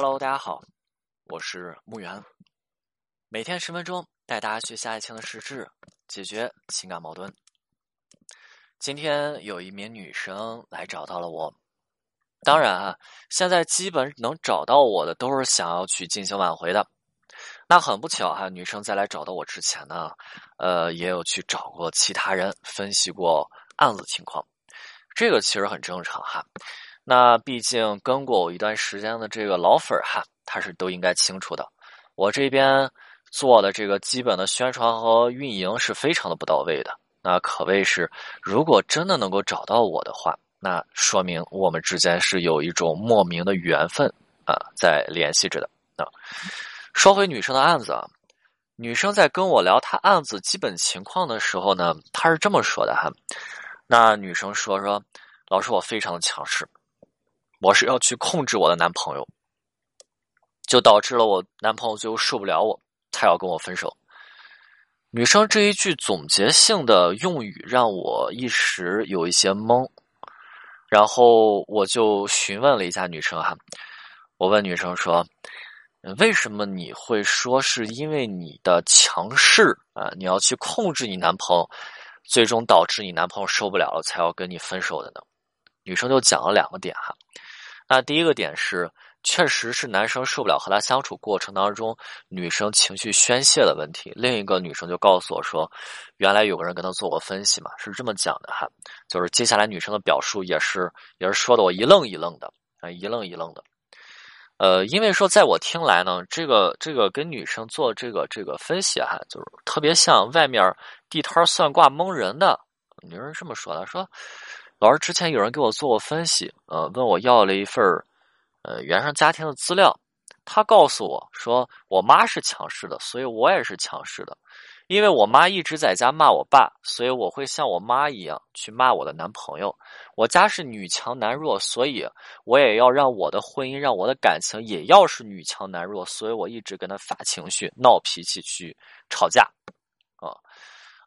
Hello，大家好，我是木源。每天十分钟，带大家学下一情的实质，解决情感矛盾。今天有一名女生来找到了我，当然啊，现在基本能找到我的都是想要去进行挽回的。那很不巧哈，女生在来找到我之前呢，呃，也有去找过其他人分析过案子情况，这个其实很正常哈。那毕竟跟过我一段时间的这个老粉儿哈，他是都应该清楚的。我这边做的这个基本的宣传和运营是非常的不到位的。那可谓是，如果真的能够找到我的话，那说明我们之间是有一种莫名的缘分啊，在联系着的啊。说回女生的案子啊，女生在跟我聊她案子基本情况的时候呢，她是这么说的哈。那女生说说，老师我非常的强势。我是要去控制我的男朋友，就导致了我男朋友最后受不了我，他要跟我分手。女生这一句总结性的用语让我一时有一些懵，然后我就询问了一下女生哈，我问女生说：“为什么你会说是因为你的强势啊？你要去控制你男朋友，最终导致你男朋友受不了了才要跟你分手的呢？”女生就讲了两个点哈。那第一个点是，确实是男生受不了和他相处过程当中女生情绪宣泄的问题。另一个女生就告诉我说，原来有个人跟他做过分析嘛，是这么讲的哈。就是接下来女生的表述也是也是说的我一愣一愣的啊，一愣一愣的。呃，因为说在我听来呢，这个这个跟女生做这个这个分析哈，就是特别像外面地摊算卦蒙人的。女人这么说的，说。老师之前有人给我做过分析，呃，问我要了一份儿呃，原生家庭的资料。他告诉我说，我妈是强势的，所以我也是强势的。因为我妈一直在家骂我爸，所以我会像我妈一样去骂我的男朋友。我家是女强男弱，所以我也要让我的婚姻、让我的感情也要是女强男弱，所以我一直跟他发情绪、闹脾气、去吵架，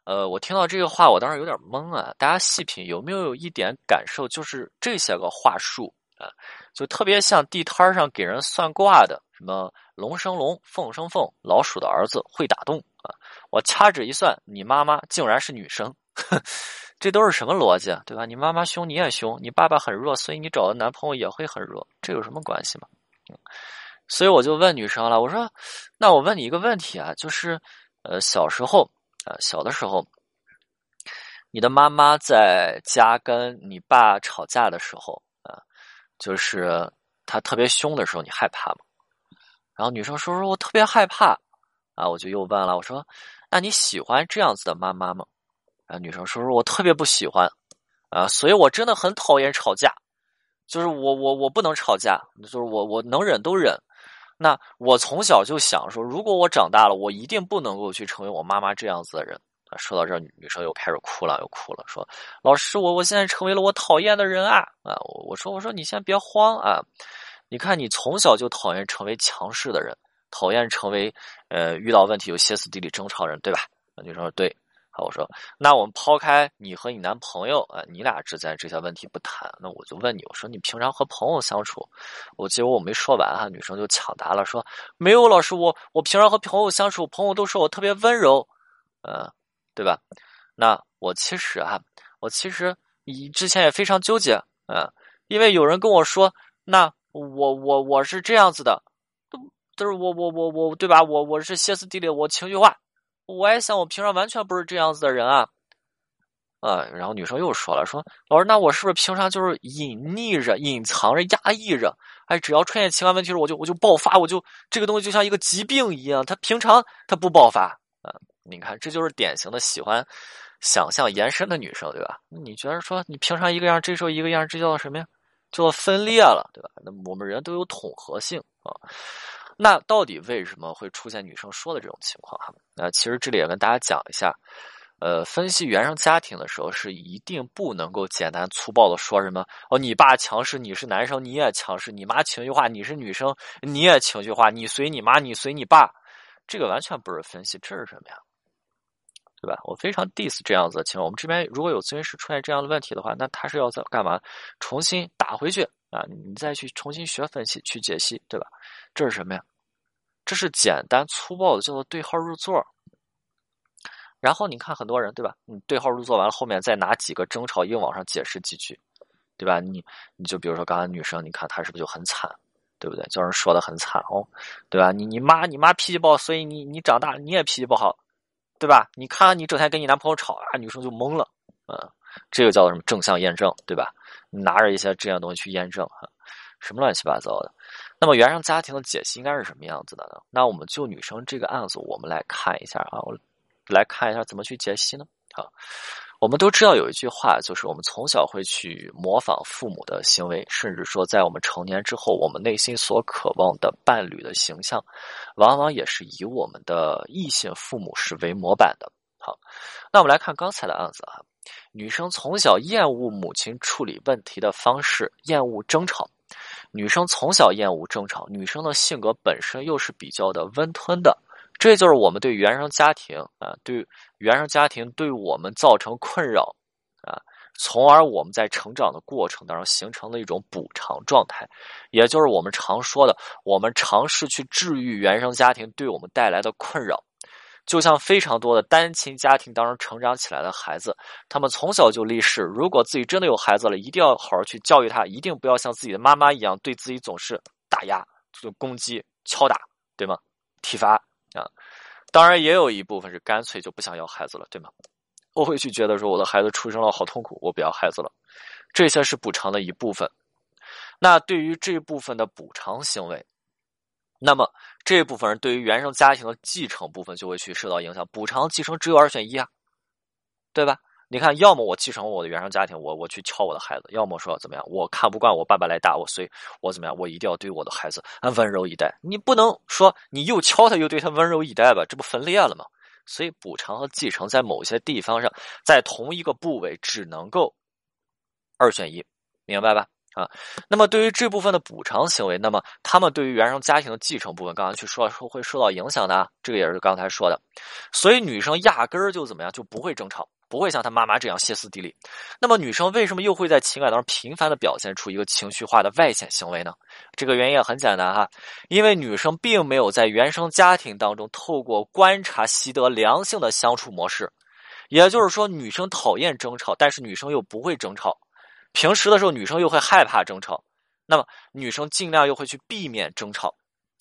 呃，我听到这个话，我当时有点懵啊。大家细品，有没有一点感受？就是这些个话术啊，就特别像地摊上给人算卦的，什么龙生龙，凤生凤，老鼠的儿子会打洞啊。我掐指一算，你妈妈竟然是女生，这都是什么逻辑啊？对吧？你妈妈凶，你也凶；你爸爸很弱，所以你找的男朋友也会很弱，这有什么关系吗？所以我就问女生了，我说：“那我问你一个问题啊，就是呃，小时候。”啊，小的时候，你的妈妈在家跟你爸吵架的时候，啊，就是他特别凶的时候，你害怕吗？然后女生说说我特别害怕，啊，我就又问了，我说那你喜欢这样子的妈妈吗？啊，女生说说我特别不喜欢，啊，所以我真的很讨厌吵架，就是我我我不能吵架，就是我我能忍都忍。那我从小就想说，如果我长大了，我一定不能够去成为我妈妈这样子的人。说到这儿，女生又开始哭了，又哭了，说：“老师，我我现在成为了我讨厌的人啊！”啊，我我说我说你先别慌啊，你看你从小就讨厌成为强势的人，讨厌成为呃遇到问题有歇斯底里争吵人，对吧？女生说对。好，我说，那我们抛开你和你男朋友啊，你俩之间这些问题不谈，那我就问你，我说你平常和朋友相处，我结果我没说完哈，女生就抢答了，说没有老师，我我平常和朋友相处，朋友都说我特别温柔，嗯，对吧？那我其实啊，我其实你之前也非常纠结，嗯，因为有人跟我说，那我我我是这样子的，都都是我我我我对吧？我我是歇斯底里，我情绪化。我也想，我平常完全不是这样子的人啊，啊！然后女生又说了，说老师，那我是不是平常就是隐匿着、隐藏着、压抑着？哎，只要出现情感问题时，我就我就爆发，我就这个东西就像一个疾病一样，他平常他不爆发啊！你看，这就是典型的喜欢想象延伸的女生，对吧？你觉得说你平常一个样，这时候一个样，这叫什么呀？叫分裂了，对吧？那我们人都有统合性啊。那到底为什么会出现女生说的这种情况哈？那其实这里也跟大家讲一下，呃，分析原生家庭的时候是一定不能够简单粗暴的说什么哦，你爸强势，你是男生，你也强势；你妈情绪化，你是女生，你也情绪化。你随你妈，你随你爸，这个完全不是分析，这是什么呀？对吧？我非常 diss 这样子的情况。我们这边如果有咨询师出现这样的问题的话，那他是要在干嘛？重新打回去啊，你再去重新学分析、去解析，对吧？这是什么呀？这是简单粗暴的叫做对号入座。然后你看很多人，对吧？你对号入座完了，后面再拿几个争吵硬往上解释几句，对吧？你你就比如说刚才女生，你看她是不是就很惨？对不对？叫人说的很惨哦，对吧？你你妈你妈脾气暴，所以你你长大你也脾气不好，对吧？你看你整天跟你男朋友吵啊，女生就懵了，嗯，这个叫做什么正向验证，对吧？拿着一些这样东西去验证，什么乱七八糟的。那么原生家庭的解析应该是什么样子的呢？那我们就女生这个案子，我们来看一下啊，我来看一下怎么去解析呢？啊。我们都知道有一句话，就是我们从小会去模仿父母的行为，甚至说在我们成年之后，我们内心所渴望的伴侣的形象，往往也是以我们的异性父母是为模板的。好，那我们来看刚才的案子啊，女生从小厌恶母亲处理问题的方式，厌恶争吵。女生从小厌恶争吵，女生的性格本身又是比较的温吞的。这就是我们对原生家庭啊，对原生家庭对我们造成困扰啊，从而我们在成长的过程当中形成的一种补偿状态，也就是我们常说的，我们尝试去治愈原生家庭对我们带来的困扰。就像非常多的单亲家庭当中成长起来的孩子，他们从小就立誓，如果自己真的有孩子了，一定要好好去教育他，一定不要像自己的妈妈一样对自己总是打压、就攻击、敲打，对吗？体罚。啊，当然也有一部分是干脆就不想要孩子了，对吗？我会去觉得说我的孩子出生了好痛苦，我不要孩子了。这些是补偿的一部分。那对于这部分的补偿行为，那么这部分人对于原生家庭的继承部分就会去受到影响。补偿继承只有二选一啊，对吧？你看，要么我继承我的原生家庭，我我去敲我的孩子；要么说怎么样，我看不惯我爸爸来打我，所以我怎么样，我一定要对我的孩子温柔以待。你不能说你又敲他又对他温柔以待吧？这不分裂了吗？所以补偿和继承在某些地方上，在同一个部位只能够二选一，明白吧？啊，那么对于这部分的补偿行为，那么他们对于原生家庭的继承部分，刚刚去说说会受到影响的，这个也是刚才说的。所以女生压根儿就怎么样，就不会争吵，不会像她妈妈这样歇斯底里。那么女生为什么又会在情感当中频繁的表现出一个情绪化的外显行为呢？这个原因也很简单哈，因为女生并没有在原生家庭当中透过观察习得良性的相处模式，也就是说，女生讨厌争吵，但是女生又不会争吵。平时的时候，女生又会害怕争吵，那么女生尽量又会去避免争吵，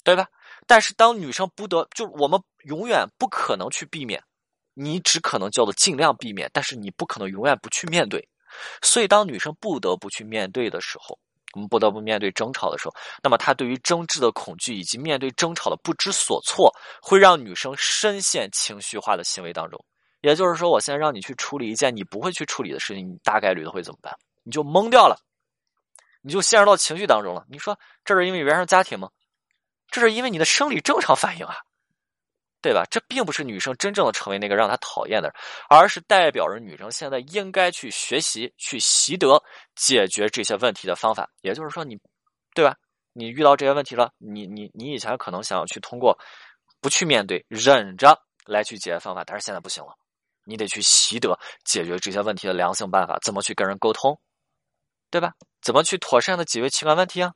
对吧？但是当女生不得，就我们永远不可能去避免，你只可能叫做尽量避免，但是你不可能永远不去面对。所以，当女生不得不去面对的时候，我们不得不面对争吵的时候，那么她对于争执的恐惧以及面对争吵的不知所措，会让女生深陷情绪化的行为当中。也就是说，我现在让你去处理一件你不会去处理的事情，你大概率的会怎么办？你就懵掉了，你就陷入到情绪当中了。你说这是因为原生家庭吗？这是因为你的生理正常反应啊，对吧？这并不是女生真正的成为那个让她讨厌的人，而是代表着女生现在应该去学习、去习得解决这些问题的方法。也就是说，你对吧？你遇到这些问题了，你你你以前可能想要去通过不去面对、忍着来去解决方法，但是现在不行了，你得去习得解决这些问题的良性办法，怎么去跟人沟通？对吧？怎么去妥善的解决情感问题啊？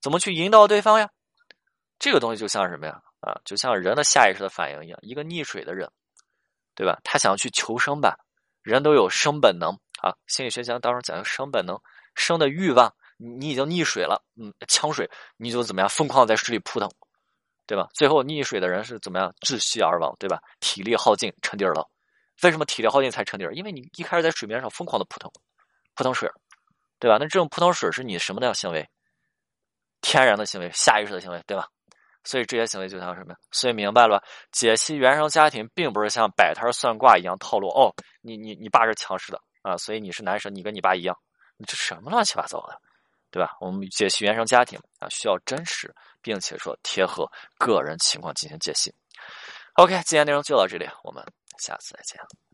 怎么去引导对方呀？这个东西就像什么呀？啊，就像人的下意识的反应一样。一个溺水的人，对吧？他想要去求生吧？人都有生本能啊。心理学家当中讲生本能，生的欲望。你你已经溺水了，嗯，呛水，你就怎么样？疯狂在水里扑腾，对吧？最后溺水的人是怎么样？窒息而亡，对吧？体力耗尽，沉底了。为什么体力耗尽才沉底？因为你一开始在水面上疯狂的扑腾，扑腾水。对吧？那这种葡萄水是你什么的行为？天然的行为，下意识的行为，对吧？所以这些行为就像什么？所以明白了吧？解析原生家庭，并不是像摆摊算卦一样套路。哦，你你你爸是强势的啊，所以你是男生，你跟你爸一样，你这什么乱七八糟的，对吧？我们解析原生家庭啊，需要真实，并且说贴合个人情况进行解析。OK，今天内容就到这里，我们下次再见。